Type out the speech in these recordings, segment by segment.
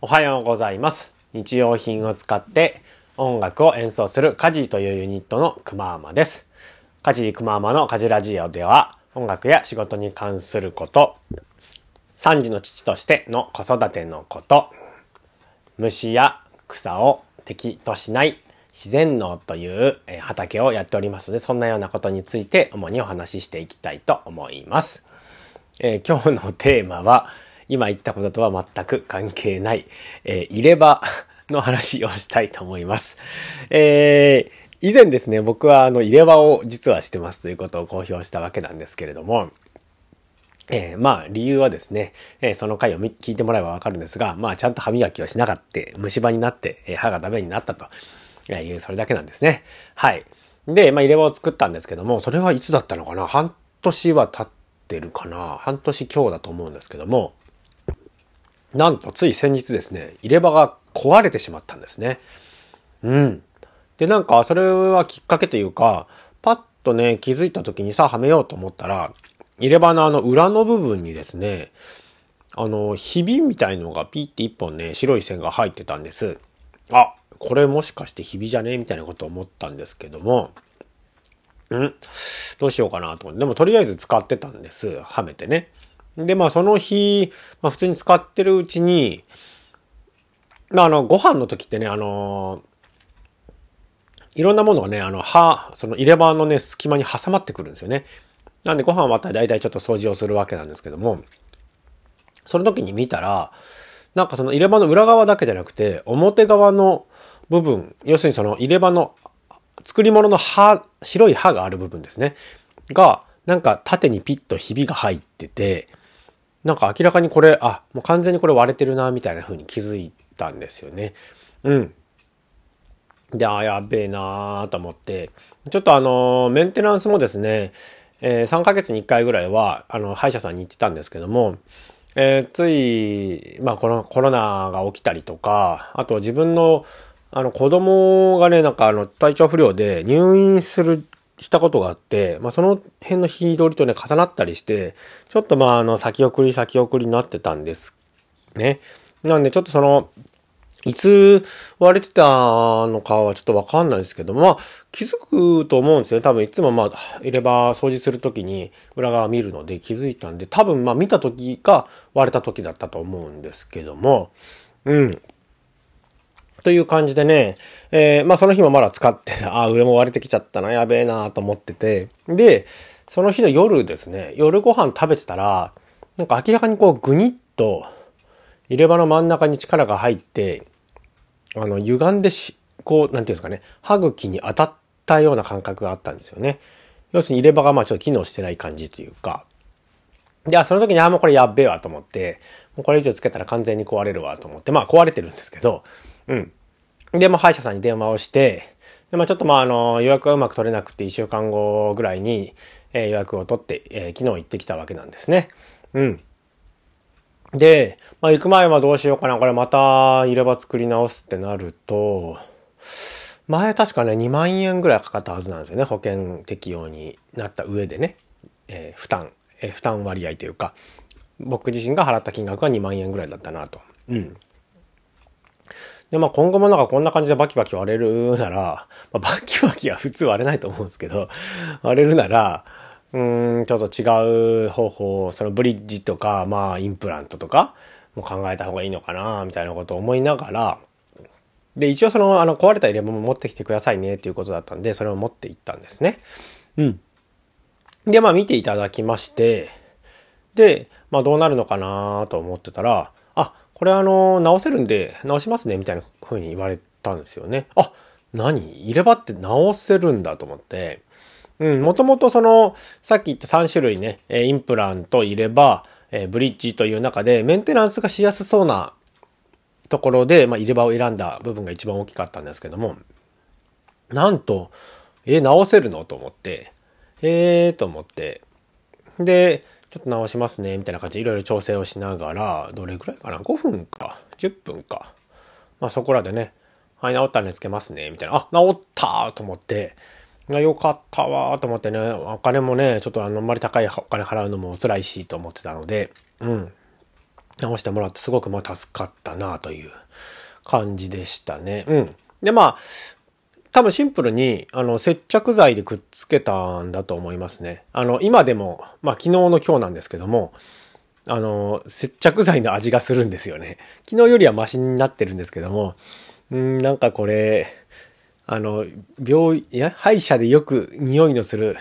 おはようございます。日用品を使って音楽を演奏するカジーというユニットのくまーまです。カジーくまーまのカジラジオでは音楽や仕事に関すること、3児の父としての子育てのこと、虫や草を敵としない自然農という畑をやっておりますので、そんなようなことについて主にお話ししていきたいと思います。えー今日のテーマは、今言ったこととは全く関係ない、えー入れ歯 の話をしたいと思います。えー以前ですね、僕はあの入れ歯を実はしてますということを公表したわけなんですけれども、えーまあ理由はですね、えーその回を聞いてもらえばわかるんですが、まあちゃんと歯磨きをしなかった、虫歯になって、えー歯がダメになったとえいう、それだけなんですね。はい。で、まあ入れ歯を作ったんですけども、それはいつだったのかな？半年は経ってるかな？半年今日だと思うんですけども、なんとつい先日ですね、入れ歯が壊れてしまったんですね。うん。で、なんか、それはきっかけというか、パッとね、気づいた時にさ、はめようと思ったら、入れ歯のあの裏の部分にですね、あの、ひびみたいのがピーって一本ね、白い線が入ってたんです。あ、これもしかしてひびじゃねみたいなことを思ったんですけども、んどうしようかなと思って。でもとりあえず使ってたんです。はめてね。で、まあその日、まあ普通に使ってるうちに、まああの、ご飯の時ってね、あのいろんなものがね、あの、歯、その入れ歯のね、隙間に挟まってくるんですよね。なんでご飯終わったら大体ちょっと掃除をするわけなんですけども、その時に見たら、なんかその入れ歯の裏側だけじゃなくて、表側の部分、要するにその入れ歯の作り物の歯、白い歯がある部分ですね。が、なんか縦にピッとひびが入ってて、なんか明らかにこれ、あ、もう完全にこれ割れてるな、みたいな風に気づいたんですよね。うん。で、あ、やべえなーと思って、ちょっとあのーメンテナンスもですね、えー3ヶ月に1回ぐらいは、あの、歯医者さんに行ってたんですけども、えーつい、まあ、このコロナが起きたりとか、あと自分の、あの、子供がね、なんかあの、体調不良で入院する、したことがあって、まあ、その辺の日取りとね、重なったりして、ちょっとまあ、あの、先送り先送りになってたんです。ね。なんで、ちょっとその、いつ割れてたのかはちょっとわかんないですけども、まあ、気づくと思うんですよね。多分いつもまあ、入れ歯掃除するときに裏側見るので気づいたんで、多分まあ見たときが割れたときだったと思うんですけども、うん。という感じでね、えーまあその日もまだ使ってた、あ、上も割れてきちゃったな、やべえなと思ってて、で、その日の夜ですね、夜ご飯食べてたら、なんか明らかにこうぐにっと入れ歯の真ん中に力が入って、あの、歪んでし、こう、なんていうんですかね、歯茎に当たったような感覚があったんですよね。要するに入れ歯がまあちょっと機能してない感じというか。で、あその時に、あ、もうこれやっべえわと思って、もうこれ以上つけたら完全に壊れるわと思って、まあ壊れてるんですけど、うん。で、まあ歯医者さんに電話をして、で、まあちょっとまああの、予約がうまく取れなくて1週間後ぐらいに、えー予約を取って、えー昨日行ってきたわけなんですね。うん。で、まあ、行く前はどうしようかな。これまた入れ歯作り直すってなると、前確かね、2万円ぐらいかかったはずなんですよね。保険適用になった上でね。えー負担、えー負担割合というか、僕自身が払った金額が2万円ぐらいだったなと。うん。で、まあ今後もなんかこんな感じでバキバキ割れる なら、まあ、バキバキは普通割れないと思うんですけど、割れるなら、うーん、ちょっと違う方法、そのブリッジとか、まあインプラントとかも考えた方がいいのかな、みたいなことを思いながら、で、一応その、あの、壊れた入れ歯も持ってきてくださいね、っていうことだったんで、それを持って行ったんですね。うん。で、まあ見ていただきまして、で、まあどうなるのかなと思ってたら、あ、これあの、直せるんで、直しますね、みたいな風に言われたんですよね。あ、何？入れ歯って直せるんだと思って、うん、もともとその、さっき言った3種類ね、インプラント、入れ歯、えブリッジという中で、メンテナンスがしやすそうなところで、まあ、入れ歯を選んだ部分が一番大きかったんですけども、なんと、え直せるの？と思って、えーと思って、で、ちょっと直しますね、みたいな感じでいろいろ調整をしながら、どれぐらいかな ?5 分か、10分か。まあそこらでね、はい、治ったらね、つけますね、みたいな。あ、治ったと思って、あよかったわーと思ってね、お金もね、ちょっとあのあんまり高いお金払うのも辛いしと思ってたので、うん。直してもらってすごくまあ助かったなという感じでしたね。うん。で、まあ、多分シンプルに、あの、接着剤でくっつけたんだと思いますね。あの、今でも、まあ昨日の今日なんですけども、あの、接着剤の味がするんですよね。昨日よりはマシになってるんですけども、うん、なんかこれ、あの、病院、や、歯医者でよく匂いのする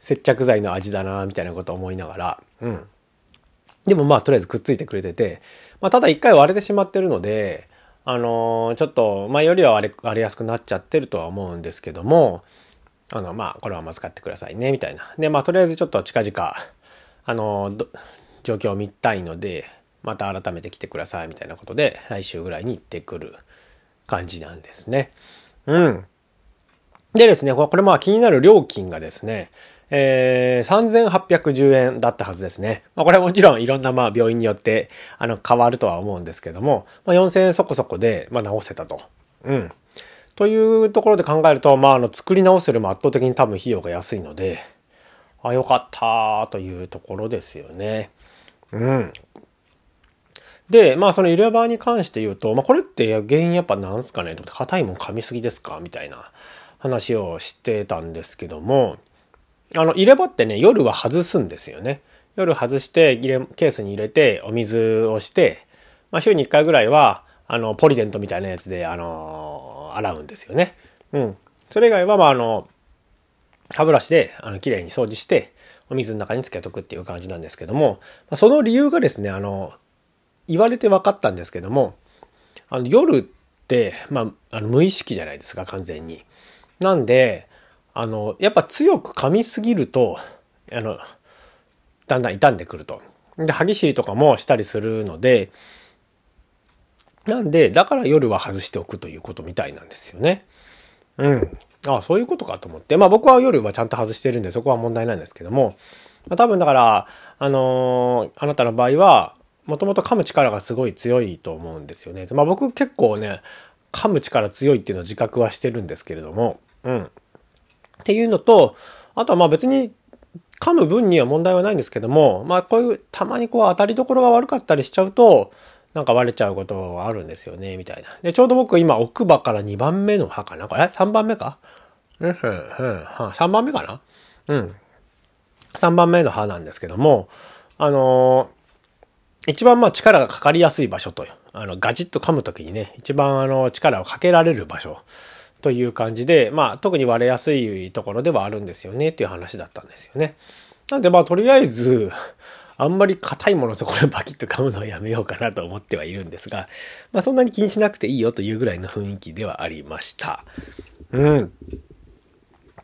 接着剤の味だな、みたいなこと思いながら、うん。でもまあ、とりあえずくっついてくれてて、まあ、ただ一回割れてしまってるので、あのー、ちょっと、前よりは割れ、やすくなっちゃってるとは思うんですけども、あの、まあ、これはまず買ってくださいね、みたいな。で、まあ、とりあえずちょっと近々、あのー、状況を見たいので、また改めて来てください、みたいなことで、来週ぐらいに行ってくる感じなんですね。うん。でですね、これまあ気になる料金がですね、えー、3810円だったはずですね。まあ、これはもちろんいろんなまあ病院によってあの変わるとは思うんですけども、まあ、4000円そこそこでまあ直せたと。うん。というところで考えると、まあ、あの作り直せるも圧倒的に多分費用が安いので、あ、よかったというところですよね。うん。で、まあその入れ歯に関して言うと、まあこれって原因やっぱなんすかね？と硬いもん噛みすぎですか？みたいな話をしてたんですけども、あの入れ歯ってね、夜は外すんですよね。夜外して入れ、ケースに入れてお水をして、まあ週に1回ぐらいは、あの、ポリデントみたいなやつで、あの、洗うんですよね。うん。それ以外は、まああの、歯ブラシで、あの、綺麗に掃除して、お水の中につけとくっていう感じなんですけども、その理由がですね、あの、言われて分かったんですけども、あの夜って、まあ、あの無意識じゃないですか、完全に。なんで、あの、やっぱ強く噛みすぎると、あの、だんだん傷んでくると。で、歯ぎしりとかもしたりするので、なんで、だから夜は外しておくということみたいなんですよね。うん。ああ、そういうことかと思って。まあ僕は夜はちゃんと外してるんで、そこは問題ないんですけども、まあ、多分だから、あのー、あなたの場合は、もともと噛む力がすごい強いと思うんですよね。まあ僕結構ね、噛む力強いっていうのを自覚はしてるんですけれども、うん。っていうのと、あとはまあ別に噛む分には問題はないんですけども、まあこういうたまにこう当たりどころが悪かったりしちゃうと、なんか割れちゃうことはあるんですよね、みたいな。で、ちょうど僕今奥歯から2番目の歯かな？これ ?3 番目か？うん、うん、うん、3番目かな？うん。3番目の歯なんですけども、あのー一番まあ力がかかりやすい場所と、あの、ガチッと噛むときにね、一番あの、力をかけられる場所という感じで、まあ、特に割れやすいところではあるんですよね、っていう話だったんですよね。なんでまあ、とりあえず、あんまり硬いものそこでバキッと噛むのはやめようかなと思ってはいるんですが、まあ、そんなに気にしなくていいよというぐらいの雰囲気ではありました。うん。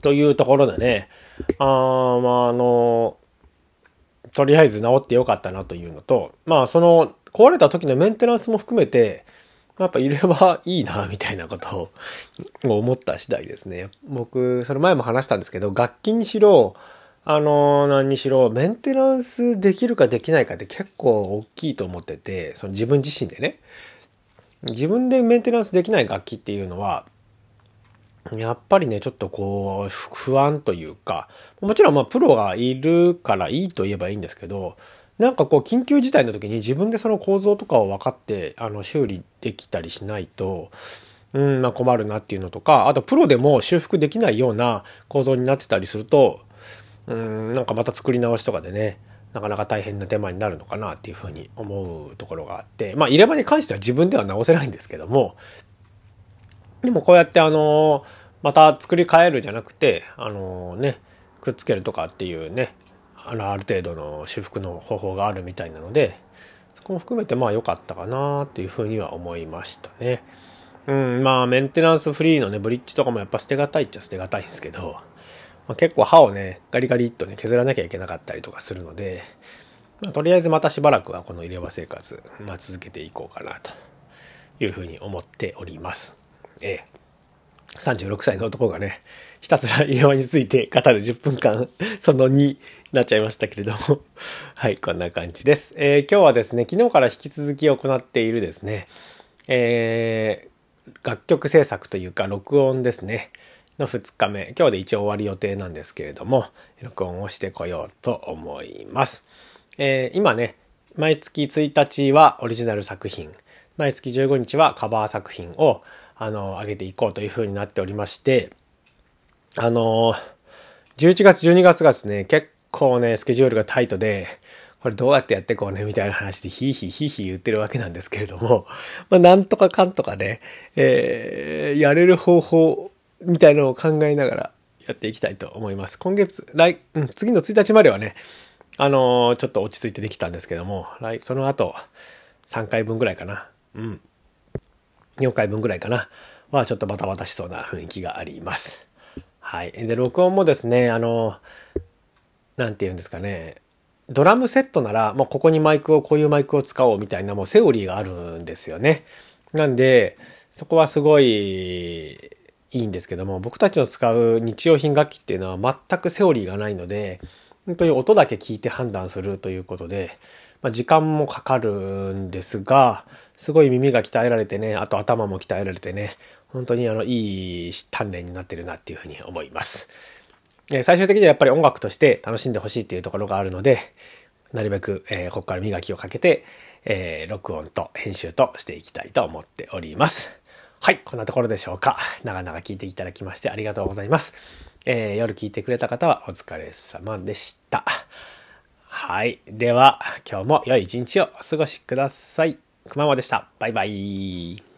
というところでね、あー、まあ、あの、とりあえず治ってよかったなというのと、まあその壊れた時のメンテナンスも含めて、やっぱいればいいな、みたいなことを 思った次第ですね。僕、その前も話したんですけど、楽器にしろ、あの、何にしろ、メンテナンスできるかできないかって結構大きいと思ってて、その自分自身でね。自分でメンテナンスできない楽器っていうのは、やっぱりね、ちょっとこう、不安というか、もちろんまあプロがいるからいいと言えばいいんですけど、なんかこう緊急事態の時に自分でその構造とかを分かって、あの修理できたりしないと、うん、まあ困るなっていうのとか、あとプロでも修復できないような構造になってたりすると、うん、なんかまた作り直しとかでね、なかなか大変な手間になるのかなっていうふうに思うところがあって、まあ入れ歯に関しては自分では直せないんですけども、でもこうやってあの、また作り変えるじゃなくて、あのね、くっつけるとかっていうね、あの、ある程度の修復の方法があるみたいなので、そこも含めてまあ良かったかなっていうふうには思いましたね。うん、まあメンテナンスフリーのね、ブリッジとかもやっぱ捨てがたいっちゃ捨てがたいんですけど、まあ、結構歯をね、ガリガリっとね、削らなきゃいけなかったりとかするので、まあ、とりあえずまたしばらくはこの入れ歯生活、まあ、続けていこうかなというふうに思っております。ええ。36歳の男がね、ひたすら入れ歯について語る10分間、その2なっちゃいましたけれども はい、こんな感じです。えー、今日はですね、昨日から引き続き行っているですね、えー、楽曲制作というか、録音ですね、の2日目、今日で一応終わり予定なんですけれども、録音をしてこようと思います。えー、今ね、毎月1日はオリジナル作品、毎月15日はカバー作品を、あの、上げていこうという風になっておりまして、あの、11月、12月がですね、結構ね、スケジュールがタイトで、これどうやってやっていこうね、みたいな話でヒーヒーヒーヒー言ってるわけなんですけれども、まあ、なんとかかんとかね、えー、やれる方法みたいなのを考えながらやっていきたいと思います。今月、来、うん、次の1日まではね、あのー、ちょっと落ち着いてできたんですけども、来、その後、3回分ぐらいかな。うん。4回分ぐらいかな。は、ちょっとバタバタしそうな雰囲気があります。はい。で、録音もですね、あのー、なんて言うんですかね。ドラムセットなら、もうここにマイクを、こういうマイクを使おうみたいなもうセオリーがあるんですよね。なんで、そこはすごいいいんですけども、僕たちの使う日用品楽器っていうのは全くセオリーがないので、本当に音だけ聞いて判断するということで、まあ、時間もかかるんですが、すごい耳が鍛えられてね、あと頭も鍛えられてね、本当にあの、いい鍛錬になってるなっていうふうに思います。え最終的にはやっぱり音楽として楽しんでほしいっていうところがあるので、なるべく、えー、ここから磨きをかけて、え、録音と編集としていきたいと思っております。はい、こんなところでしょうか。長々聞いていただきましてありがとうございます。えー、夜聞いてくれた方はお疲れ様でした。はい。では、今日も良い一日をお過ごしください。くままでした。バイバイ。